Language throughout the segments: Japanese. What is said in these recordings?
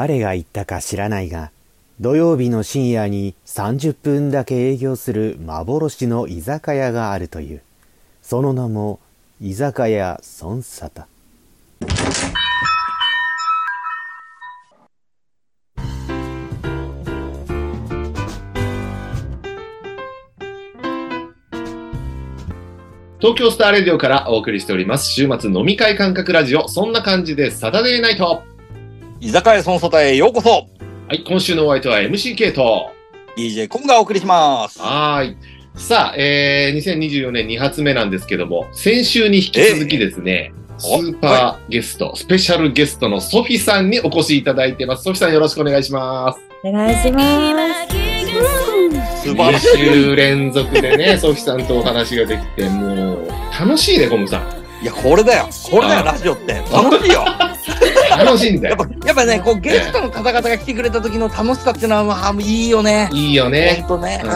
誰が言ったか知らないが、土曜日の深夜に30分だけ営業する幻の居酒屋があるという。その名も、居酒屋孫沙汰。東京スターレディオからお送りしております。週末飲み会感覚ラジオ。そんな感じでサタデーナイト。居酒屋その外へようこそはい、今週のお相手は MCK と DJ コムがお送りします。はい。さあ、えー、2024年2発目なんですけども、先週に引き続きですね、スーパーゲスト、はい、スペシャルゲストのソフィさんにお越しいただいてます。ソフィさんよろしくお願いします。お願いします。素晴らしい。2週連続でね、ソフィさんとお話ができて、もう、楽しいね、コムさん。いや、これだよ。これだよ、ラジオって。楽しいよ。楽しいんだよ。やっぱ、やっぱね、こう、ゲストの方々が来てくれた時の楽しさっていうのは、まあ、いいよね。いいよね。ほんとね。う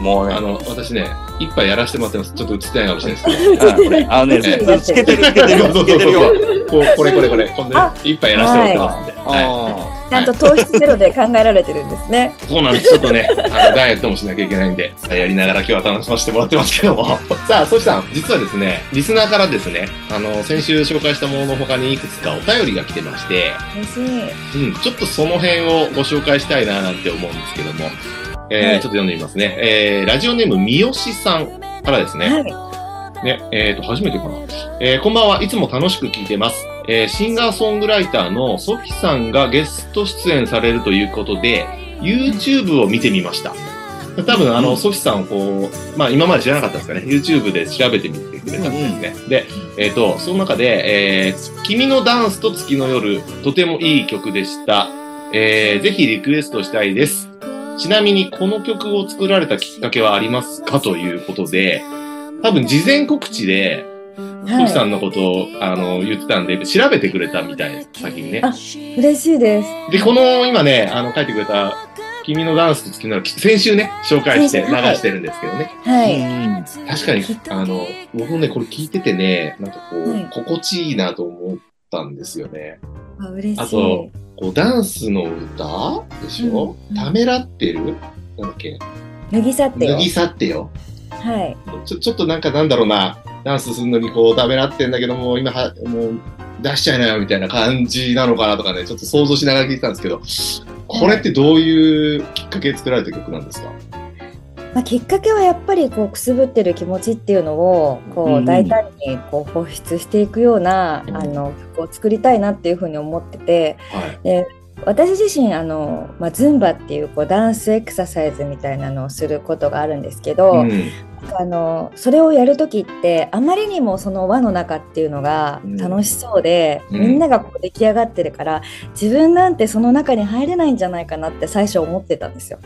ん。もうね。あの、私ね、一杯やらせてもらってます。ちょっと映ってないかもしれないです けど。あのね、つけてる、つけてる。そうそうそう。こう、これこれこれ。こんな一杯やらせてもらってますんで。はい。ちゃんと糖質ゼロで考えられてるんですね。そうなんです。ちょっとね、あのダイエットもしなきゃいけないんで、やりながら今日は楽しませてもらってますけども。さあ、そしたら、実はですね、リスナーからですね、あの、先週紹介したものの他にいくつかお便りが来てまして、嬉しい。うん、ちょっとその辺をご紹介したいななんて思うんですけども、えー、はい、ちょっと読んでみますね。えー、ラジオネーム三好さんからですね。はいね、えっ、ー、と、初めてかな。えー、こんばんは。いつも楽しく聞いてます。えー、シンガーソングライターのソフィさんがゲスト出演されるということで、YouTube を見てみました。多分、あの、ソフィさんをこう、まあ、今まで知らなかったですかね。YouTube で調べてみてくれたんですね。うん、で、えっ、ー、と、その中で、えー、君のダンスと月の夜、とてもいい曲でした。えー、ぜひリクエストしたいです。ちなみに、この曲を作られたきっかけはありますか？ということで、多分事前告知で、はい、さんのことをあの言ってたんで、調べてくれたみたい、先にね。あ、嬉しいです。で、この今ね、あの書いてくれた、君のダンスと月の先週ね、紹介して流してるんですけどね。はい。確かに、あの、僕もね、これ聞いててね、なんかこう、はい、心地いいなと思ったんですよね。あ、嬉しい。あと、こうダンスの歌？でしょ、うん、ためらってる？なんだっけ？脱ぎ去ってよ。脱ぎ去ってよ。はい。ちょ、ちょっとなんかなんだろうな、ダンスするのにこう、ダメなってんだけども、今は、もう、出しちゃいなよみたいな感じなのかなとかね、ちょっと想像しながら聞いてたんですけど、これってどういうきっかけで作られた曲なんですか、まあ、きっかけはやっぱりこうくすぶってる気持ちっていうのをこう大胆にこう放出していくような、うん、あの曲を作りたいなっていうふうに思ってて、はい、で私自身あの、まあ、ズンバっていうこうダンスエクササイズみたいなのをすることがあるんですけど、うん、あのそれをやる時ってあまりにもその輪の中っていうのが楽しそうで、うん、みんながこう出来上がってるから、自分なんてその中に入れないんじゃないかなって最初思ってたんですよ。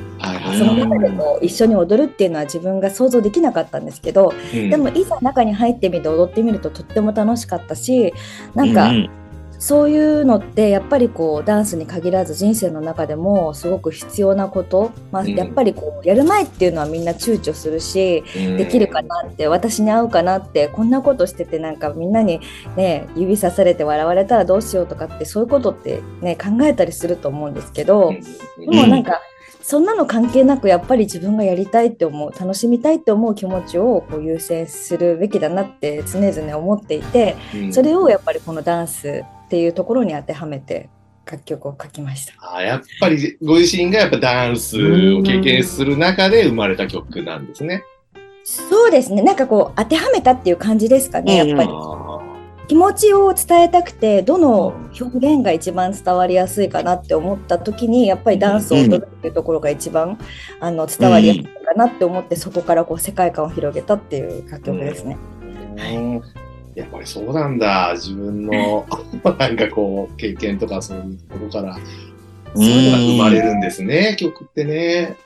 その中でこう一緒に踊るっていうのは自分が想像できなかったんですけど、うん、でもいざ中に入ってみて踊ってみるととっても楽しかったしなんか、そういうのってやっぱりこうダンスに限らず人生の中でもすごく必要なこと、まあ、やっぱりこうやる前っていうのはみんな躊躇するし、できるかなって私に合うかなってこんなことしててなんかみんなに、ね、指さされて笑われたらどうしようとかってそういうことって、ね、考えたりすると思うんですけど、でもなんかそんなの関係なくやっぱり自分がやりたいって思う楽しみたいって思う気持ちをこう優先するべきだなって常々思っていて、それをやっぱりこのダンスっていうところに当てはめて楽曲を書きました。あやっぱりご自身がやっぱダンスを経験する中で生まれた曲なんですね。そうですね。なんかこう当てはめたっていう感じですかね。やっぱりあ気持ちを伝えたくてどの表現が一番伝わりやすいかなって思った時にやっぱりダンスを踊るっていうところが一番あの伝わりやすいかなって思ってそこからこう世界観を広げたっていう楽曲ですね。ーやっぱりそうなんだ。自分の なんかこう経験とかそういうところからうん生まれるんですね、曲ってね。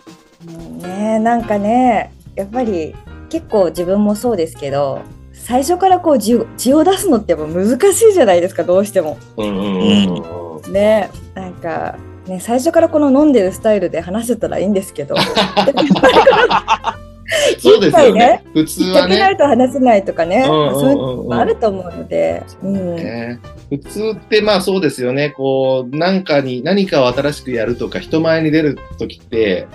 うんねなんかねやっぱり結構自分もそうですけど最初からこう字を字を出すのってやっぱ難しいじゃないですかどうしても。うんうんうんうん。ねなんかね最初からこの飲んでるスタイルで話せたらいいんですけど そうですよね。普通はきっかけないね。と話せないとかね、そういうのもあると思うので、うんね普通ってまあそうですよね。こう、なんかに、何かを新しくやるとか、人前に出るときって、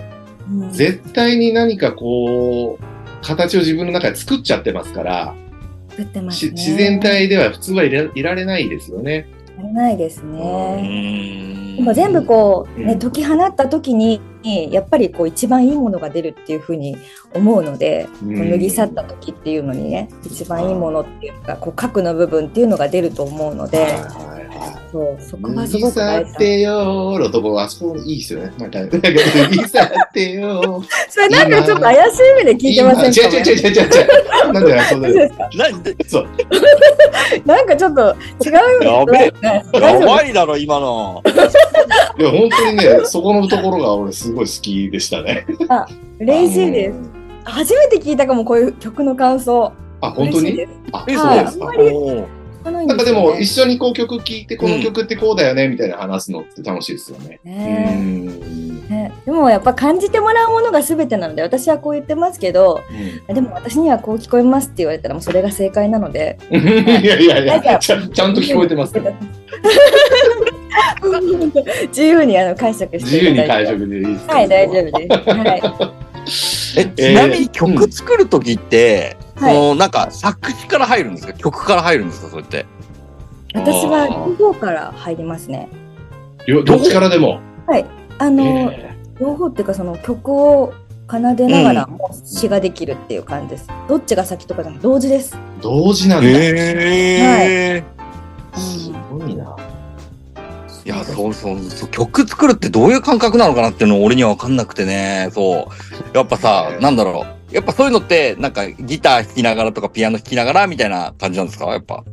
うん絶対に何かこう、形を自分の中で作っちゃってますから、自然体では普通はいられないですよね。足りないですうね。んでも全部こう、ね、うん解き放った時にやっぱりこう一番いいものが出るっていうふうに思うので、脱ぎ去った時っていうのにね一番いいものっていうかこう核の部分っていうのが出ると思うので。そうそこ脱はすごく大事ってよーのとこ、あそこいいですよね。なんか、なんか脱ぎ去ってよー。それなんかちょっと怪しい目で聞いてませんか、今違う違う違う違う違う。なんでそうですか？なんでそう。なんかちょっと違うやべえねやばいだろ、今の。いや、本当にね、そこのところが俺すごい好きでしたね。嬉しいです。初めて聞いたかもこういう曲の感想。あ、本当にあ、えそうですか。かないんなんかですよね。でも、一緒にこう曲聴いて、この曲ってこうだよね、みたいな話すのって楽しいですよね。うねん。ね、でもやっぱ感じてもらうものが全てなので私はこう言ってますけどでも私にはこう聞こえますって言われたらもうそれが正解なので。いやいやいや、ちゃちゃんと聞こえてます。自由にあの解釈して自由に解釈でいいですかはい大丈夫です。はい、え、ちなみに曲作るときって、はいそのなんか作詞から入るんですか？曲から入るんですか？それって。私は両方から入りますねよどっちからでも。はいあの、え両方っていうかその曲を奏でながらも詩ができるっていう感じです、どっちが先とかじゃなくて同時です、ー同時なんだ。へえ。すごいな。いや、そうそうそう、曲作るってどういう感覚なのかなっていうの俺には分かんなくてね。そう。やっぱさえ、ーなんだろう。やっぱそういうのって、なんかギター弾きながらとかピアノ弾きながらみたいな感じなんですか？やっぱ。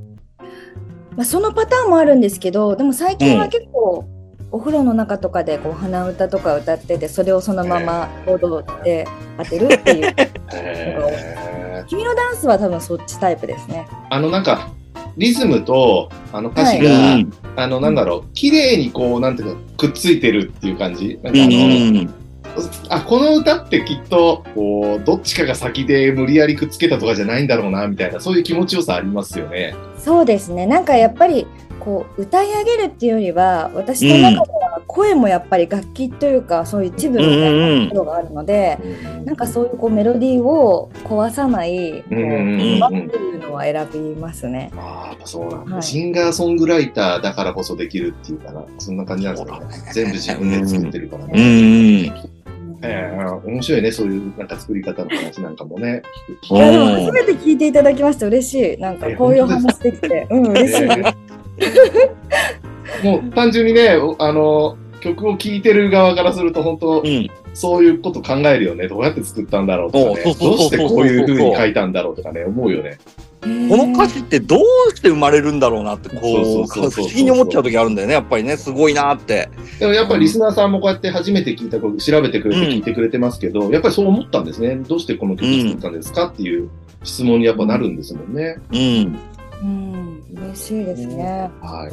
まあ、そのパターンもあるんですけどでも最近は結構、お風呂の中とかでこう鼻歌とか歌っててそれをそのまま踊って当てるっていうへー。君のダンスは多分そっちタイプですね。あのなんか、リズムと、あの歌詞はが、うんあの、なんだろう、綺麗にこう、なんていうか、くっついてるっていう感じ？なんかあうの、ん。あ、この歌ってきっと、こう、どっちかが先で無理やりくっつけたとかじゃないんだろうな、みたいな、そういう気持ちよさありますよね。そうですねなんかやっぱりこう歌い上げるっていうよりは私の中では声もやっぱり楽器というかそういう一部みたいなところがあるので、なんかそういうこうメロディーを壊さないこううんうんうん馬っていうのは選びますね。ああ、そうなんだ、はいシンガーソングライターだからこそできるっていうかな、そんな感じなんですかね。全部自分で作ってるからうね。ん。ええ面白いね、そういうなんか作り方の話なんかもね。いやでも初めて聞いていただきまして嬉しい。なんかこういう話できて、うん嬉しい。もう単純にね、おあの、曲を聴いてる側からすると、本当、うん。そういうこと考えるよね。どうやって作ったんだろうとかね。どうしてこういう風に書いたんだろうとかね、思うよね。この歌詞ってどうして生まれるんだろうなって、こそうう、そうそうそう不思議に思っちゃう時あるんだよね。やっぱりね、すごいなって。でもやっぱりリスナーさんもこうやって初めて聞いたこと、調べてくれて聞いてくれてますけど、やっぱりそう思ったんですね。どうしてこの曲作ったんですかっていう質問にやっぱなるんですもんね。うん。うん嬉しいですね。は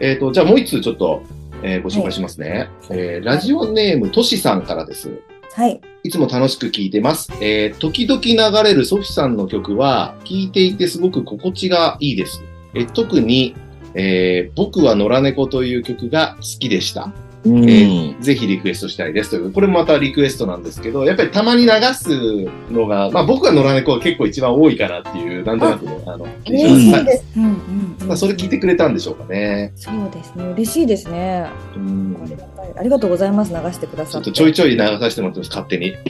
い。えっ、と、じゃあもう一通ちょっと、えーご紹介しますね。えーラジオネームとしさんからです。はい。いつも楽しく聴いてます。えー時々流れるソフィさんの曲は、聴いていてすごく心地がいいです。え特に、えー僕は野良猫という曲が好きでした。えー、ぜひリクエストしたいですという、これもまたリクエストなんですけど、やっぱりたまに流すのが、まあ僕は野良猫が結構一番多いかなっていう、なんとなくね、あの、嬉しいです。うんうん、まあそれ聞いてくれたんでしょうかね。そうですね、嬉しいですね。うん。ありがとうございます、流してくださって。ちょっとちょいちょい流させてもらってます、勝手に。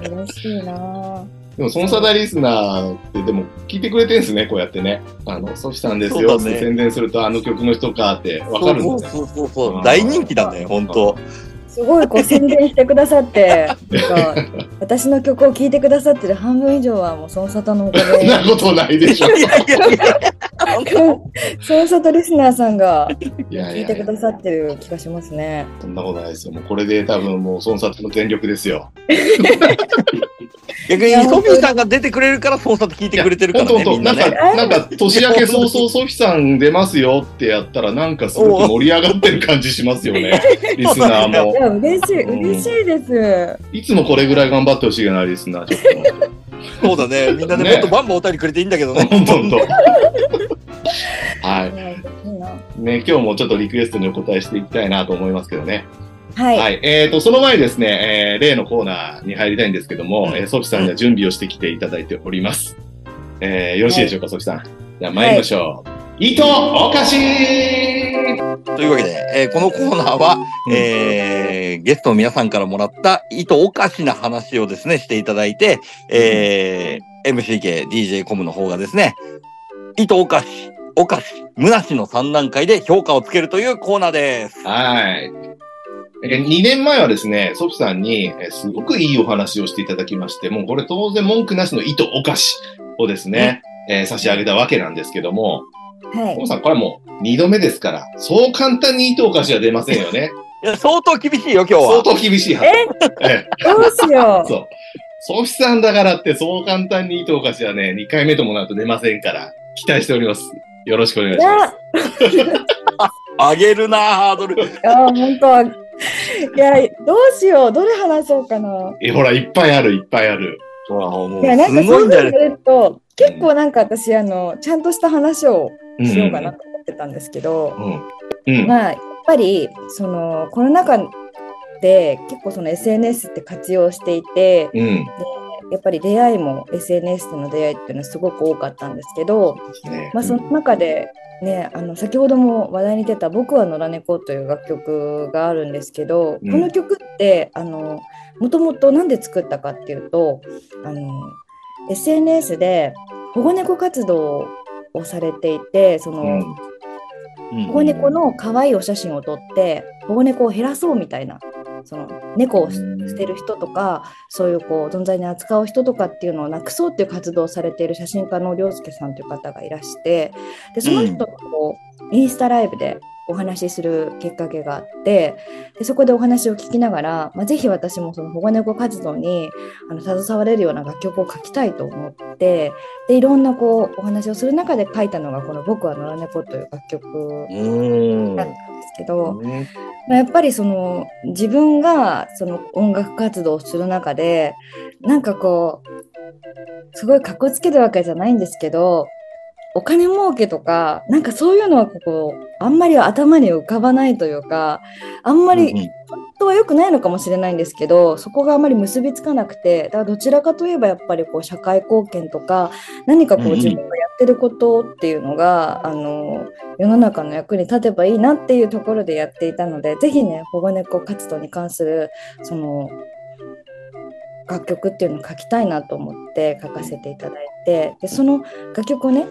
嬉しいなでも、そのサダリスナーって、でも、聞いてくれてるんですね、こうやってね。あの、ソフさんですよって宣伝すると、あの曲の人かってわかるんだね。そうそうそう大人気だね、本当すごいこう宣伝してくださって、私の曲を聴いてくださってる半分以上はもうその里のおかげ。そんなことないでしょ。いやいやいや その里リスナーさんが聞いてくださってる気がしますね。そんなことないですよ。もうこれで多分もうその里の全力ですよ。逆にソフィーさんが出てくれるからソンさんと聞いてくれてるからね。みんなねなんか、年明け早々ソフィーさん出ますよってやったらなんかすごく盛り上がってる感じしますよね。リスナーも。いや、嬉しい、嬉しいです。いつもこれぐらい頑張ってほしいな、リスナー。ちょっと。そうだ ね。みんなでもっとバンバンお便りくれていいんだけどね。本当本当。はい。ね、今日もちょっとリクエストにお答えしていきたいなと思いますけどね。はい。はい、えっ、ー、と、その前にですね、えー、例のコーナーに入りたいんですけども、うん、えー、ソフィさんには準備をしてきていただいております。えー、よろしいでしょうか、はい、ソフィさん。じゃあ参りましょう。はい、糸おかしというわけで、えー、このコーナーは、えー、ゲストの皆さんからもらった糸おかしな話をですね、していただいて、えー、MCK、DJ コムの方がですね、糸おかし、おかし、むなしの3段階で評価をつけるというコーナーです。はい。2年前はですね、ソフさんにすごくいいお話をしていただきまして、もうこれ当然文句なしの糸お菓子をですね、えー、差し上げたわけなんですけども、はい。ソフさん、これはもう2度目ですから、そう簡単に糸お菓子は出ませんよね。いや、相当厳しいよ、今日は。相当厳しいはず。え？どうしよう。そう。ソフさんだからってそう簡単に糸お菓子はね、2回目ともなると出ませんから、期待しております。よろしくお願いします。あげるな、ハードル。いや、本当 いや、どうしよう、どれ話そうかな。え、ほら、いっぱいある、いっぱいある。いや、なんかそう言われると、結構なんか私、あの、ちゃんとした話をしようかなと思ってたんですけど、うん。うん、まあ、やっぱり、その、コロナ禍で結構その SNS って活用していて、うん、やっぱり出会いも SNS での出会いっていうのはすごく多かったんですけど、ね、まあ、その中でね、あの先ほども話題に出た「僕は野良猫」という楽曲があるんですけど、うん、この曲ってあのもともと何で作ったかっていうとあの SNS で保護猫活動をされていてその、うん、保護猫の可愛いお写真を撮って保護猫を減らそうみたいなその猫を捨てる人とか、そういうこう存在に扱う人とかっていうのをなくそうっていう活動をされている写真家の涼介さんという方がいらしてでその人とこう、インスタライブでお話しするきっかけがあってでそこでお話を聞きながら、まあ、ぜひ私もその保護猫活動にあの携われるような楽曲を書きたいと思ってでいろんなこうお話をする中で書いたのがこの「僕は野良猫」という楽曲だったん。けど、まあ、やっぱりその自分がその音楽活動をする中でなんかこうすごいかっこつけるわけじゃないんですけどお金儲けとか、なんかそういうのはここ、あんまり頭に浮かばないというか、あんまり、本当は良くないのかもしれないんですけど、そこがあんまり結びつかなくて、だからどちらかといえばやっぱりこう社会貢献とか、何かこう自分がやってることっていうのが、あの、世の中の役に立てばいいなっていうところでやっていたので、ぜひね、保護猫活動に関する、その、楽曲っていうのを書きたいなと思って書かせていただいてでその楽曲をね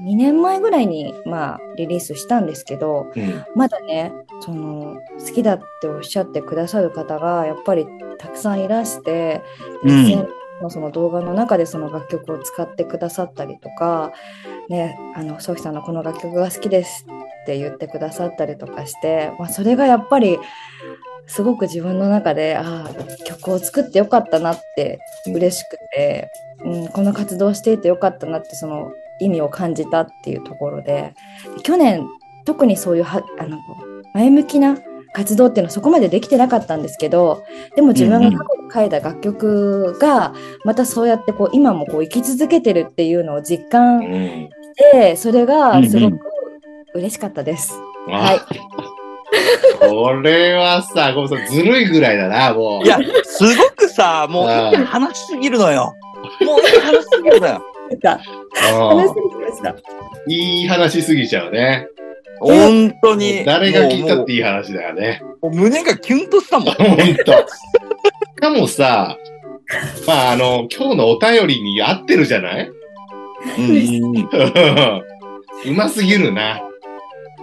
2年前ぐらいに、まあ、リリースしたんですけど、うん、まだねその好きだっておっしゃってくださる方がやっぱりたくさんいらして、うん、のその動画の中でその楽曲を使ってくださったりとか、ね、あのソフィさんのこの楽曲が好きですって言ってくださったりとかして、まあ、それがやっぱりすごく自分の中でああ曲を作ってよかったなって嬉しくて、うん、この活動していてよかったなってその意味を感じたっていうところで去年特にそういうはあの前向きな活動っていうのはそこまでできてなかったんですけどでも自分が過去に書いた楽曲がまたそうやってこう今もこう生き続けてるっていうのを実感してそれがすごく嬉しかったです。あはい。これはさ、ごめんなさい、ずるいぐらいだな、もう。いや、すごくさ、もういい話しすぎるのよ。もういい話しすぎるのよ。うん話してきました。いい話すぎちゃうね。本当に。誰が聞いたっもていい話だよね。うもう胸がキュンとしたもん。ほんと。しかもさ、まあ、あの、今日のお便りに合ってるじゃない？うんうん うますぎるな。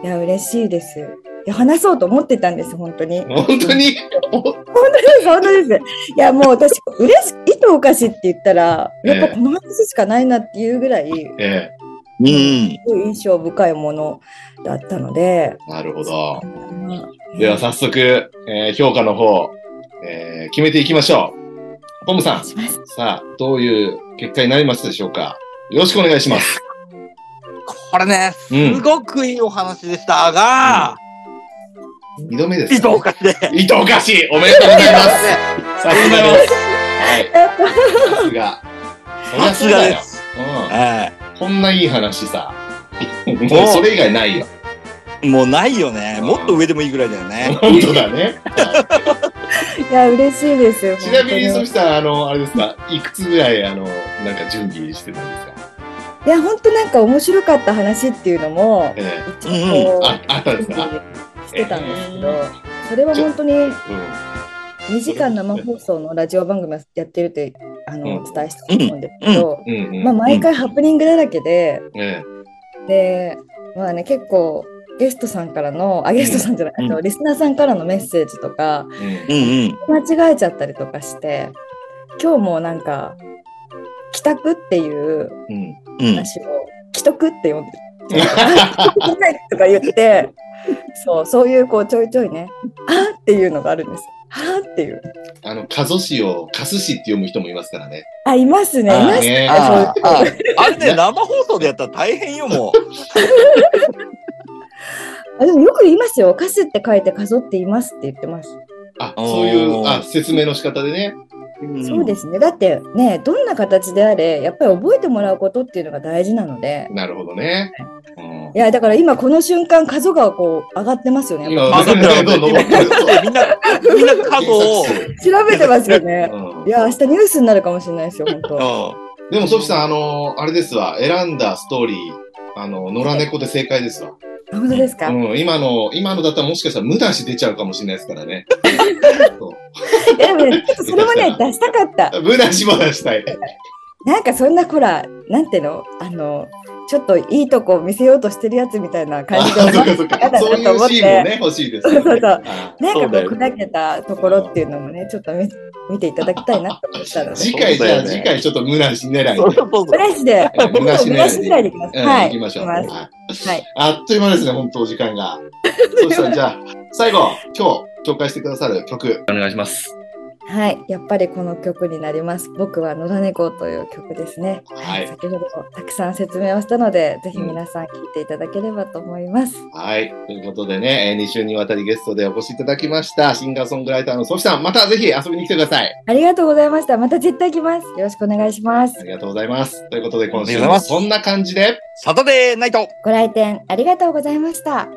いや、嬉しいです。いや、話そうと思ってたんです、本当に。本当に、お本当です、本当です。いや、もう私、嬉し、糸おかしって言ったら、やっぱこの話しかないなっていうぐらい、えうん。すごい印象深いものだったので、え、なるほど。うんでは早速、えー評価の方、えー決めていきましょう。ポムさん。さあ、どういう結果になりますでしょうか？よろしくお願いします。これね、うんすごくいいお話でしたが、二度目です、糸おかしで。糸おかしいおめでとうございます。さすがです。はい。さすが。さす。がです。はうん。こんないい話さ。もうそれ以外ないよ。い。もうないよね。もっと上でもいいぐらいだよね。本当だね。いや、嬉しいですよ。ちなみに、そしたら、あの、あれですか、いくつぐらい、あの、なんか準備してたんですか？いや、本当なんか面白かった話っていうのも、え一応こう、ああったんですか？してたんですけど、それは本当にえうん。2時間生放送のラジオ番組をやってるってあの、うんお伝えしたと思うんですけど。まあ、毎回ハプニングだらけで、えで、まあね、結構ゲストさんからの、あ、ゲストさんじゃない、うんリスナーさんからのメッセージとか。間違えちゃったりとかして、今日もなんか、帰宅っていううん。うん。話を、既得って呼んでる。とか言って、そう、そういうこうちょいちょいね、あーっていうのがあるんです。はーっていう。あの、カゾシをカスシって読む人もいますからね。あ、いますね。いあーますねね。ああ あれね、生放送でやったら大変よ、も あでもよく言いますよ。カスって書いて数って言いますって言ってます。あ、そういう、あ、説明の仕方でね。う。そうですね。だってね、どんな形であれ、やっぱり覚えてもらうことっていうのが大事なので。なるほどね。うんいや、だから今この瞬間、数がこう上がってますよね。やっ今、あ、だってどんどん登ってる。今みんな、みんな数を、ぱ調べてますよね。うんいや、明日ニュースになるかもしれないですよ、本当。でも、ソフィさん、あの、あれですわ。選んだストーリー、あの、野良猫で正解ですわ。本当ですか、うん、今の、今のだったらもしかしたら無駄し出ちゃうかもしれないですからね。でもね、ちょっとそれもね、出したかった。う無駄しも出したい。なんかそんなほら、なんていうの？あの、ちょっといいとこ見せようとしてるやつみたいなあ、感じで かそ っか。そういうシーンもね、欲しいですよね。そうそうそうあなんかこそう砕けたところっていうのもね、ちょっと見見ていただきたいなと思ったので。次回、じゃあ、次回ちょっと無駄し狙いで。そうそうそうブ。ラシで、無駄しブラシ狙いで。いきます。うんはい。行きましょう。はい。あっという間ですね、本当お時間が。そしたら、じゃあ、最後、今日紹介してくださる曲、お願いします。はい。やっぱりこの曲になります。僕は野良猫という曲ですね。はい先ほどたくさん説明をしたので、ぜひ皆さん聞いていただければと思います。はい。ということでね、2週にわたりゲストでお越しいただきました、シンガーソングライターのソフィさん、またぜひ遊びに来てください。ありがとうございました。また絶対来ます。よろしくお願いしますあ。りがとうございます。ということで、今週ありがとうございますもそんな感じで、サタデーナイトご来店ありがとうございました。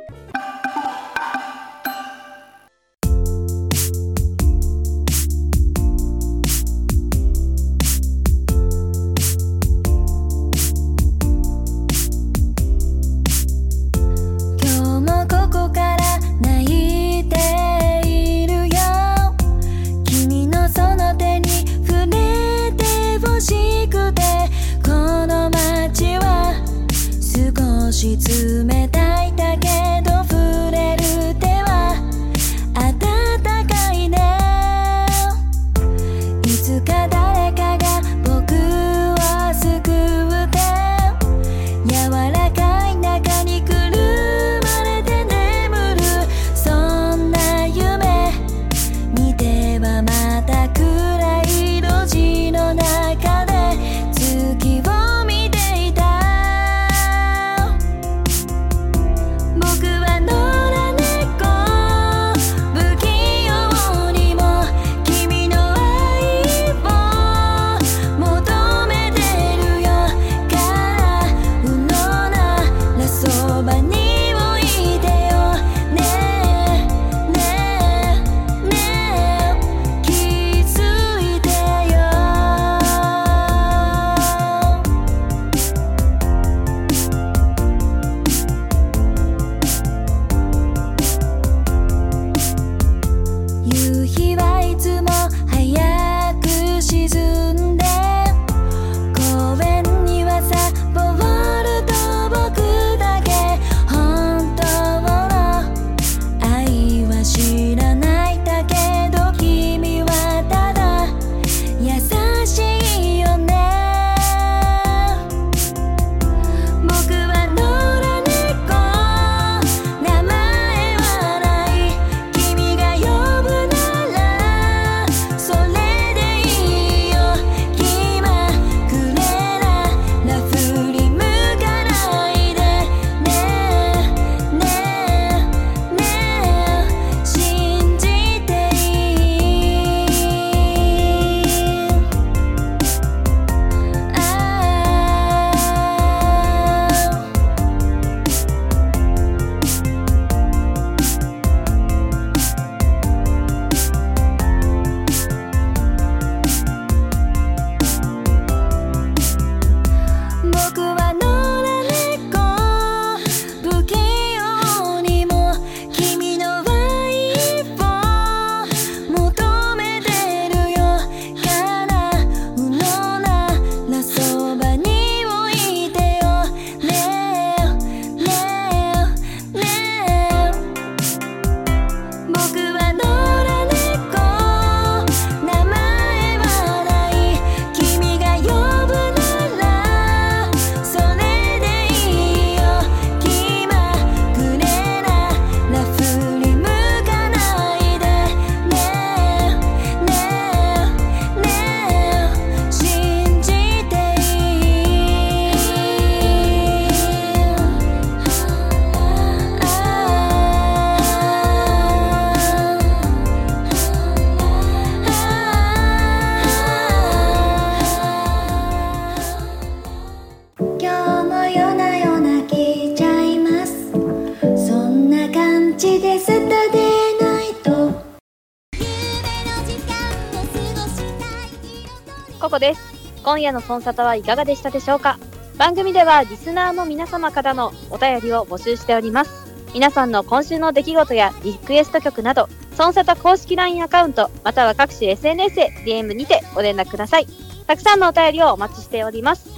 今夜のソンサタはいかがでしたでしょうか？番組ではリスナーの皆様からのお便りを募集しております。皆さんの今週の出来事やリクエスト曲など、ソンサタ公式 LINE アカウント、または各種 SNS へ DM にてご連絡ください。たくさんのお便りをお待ちしております。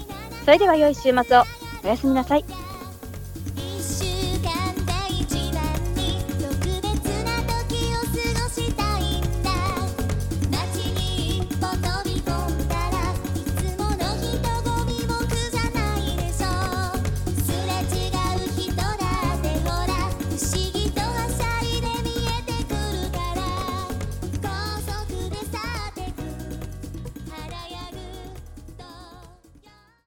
それでは良い週末を。おやすみなさい。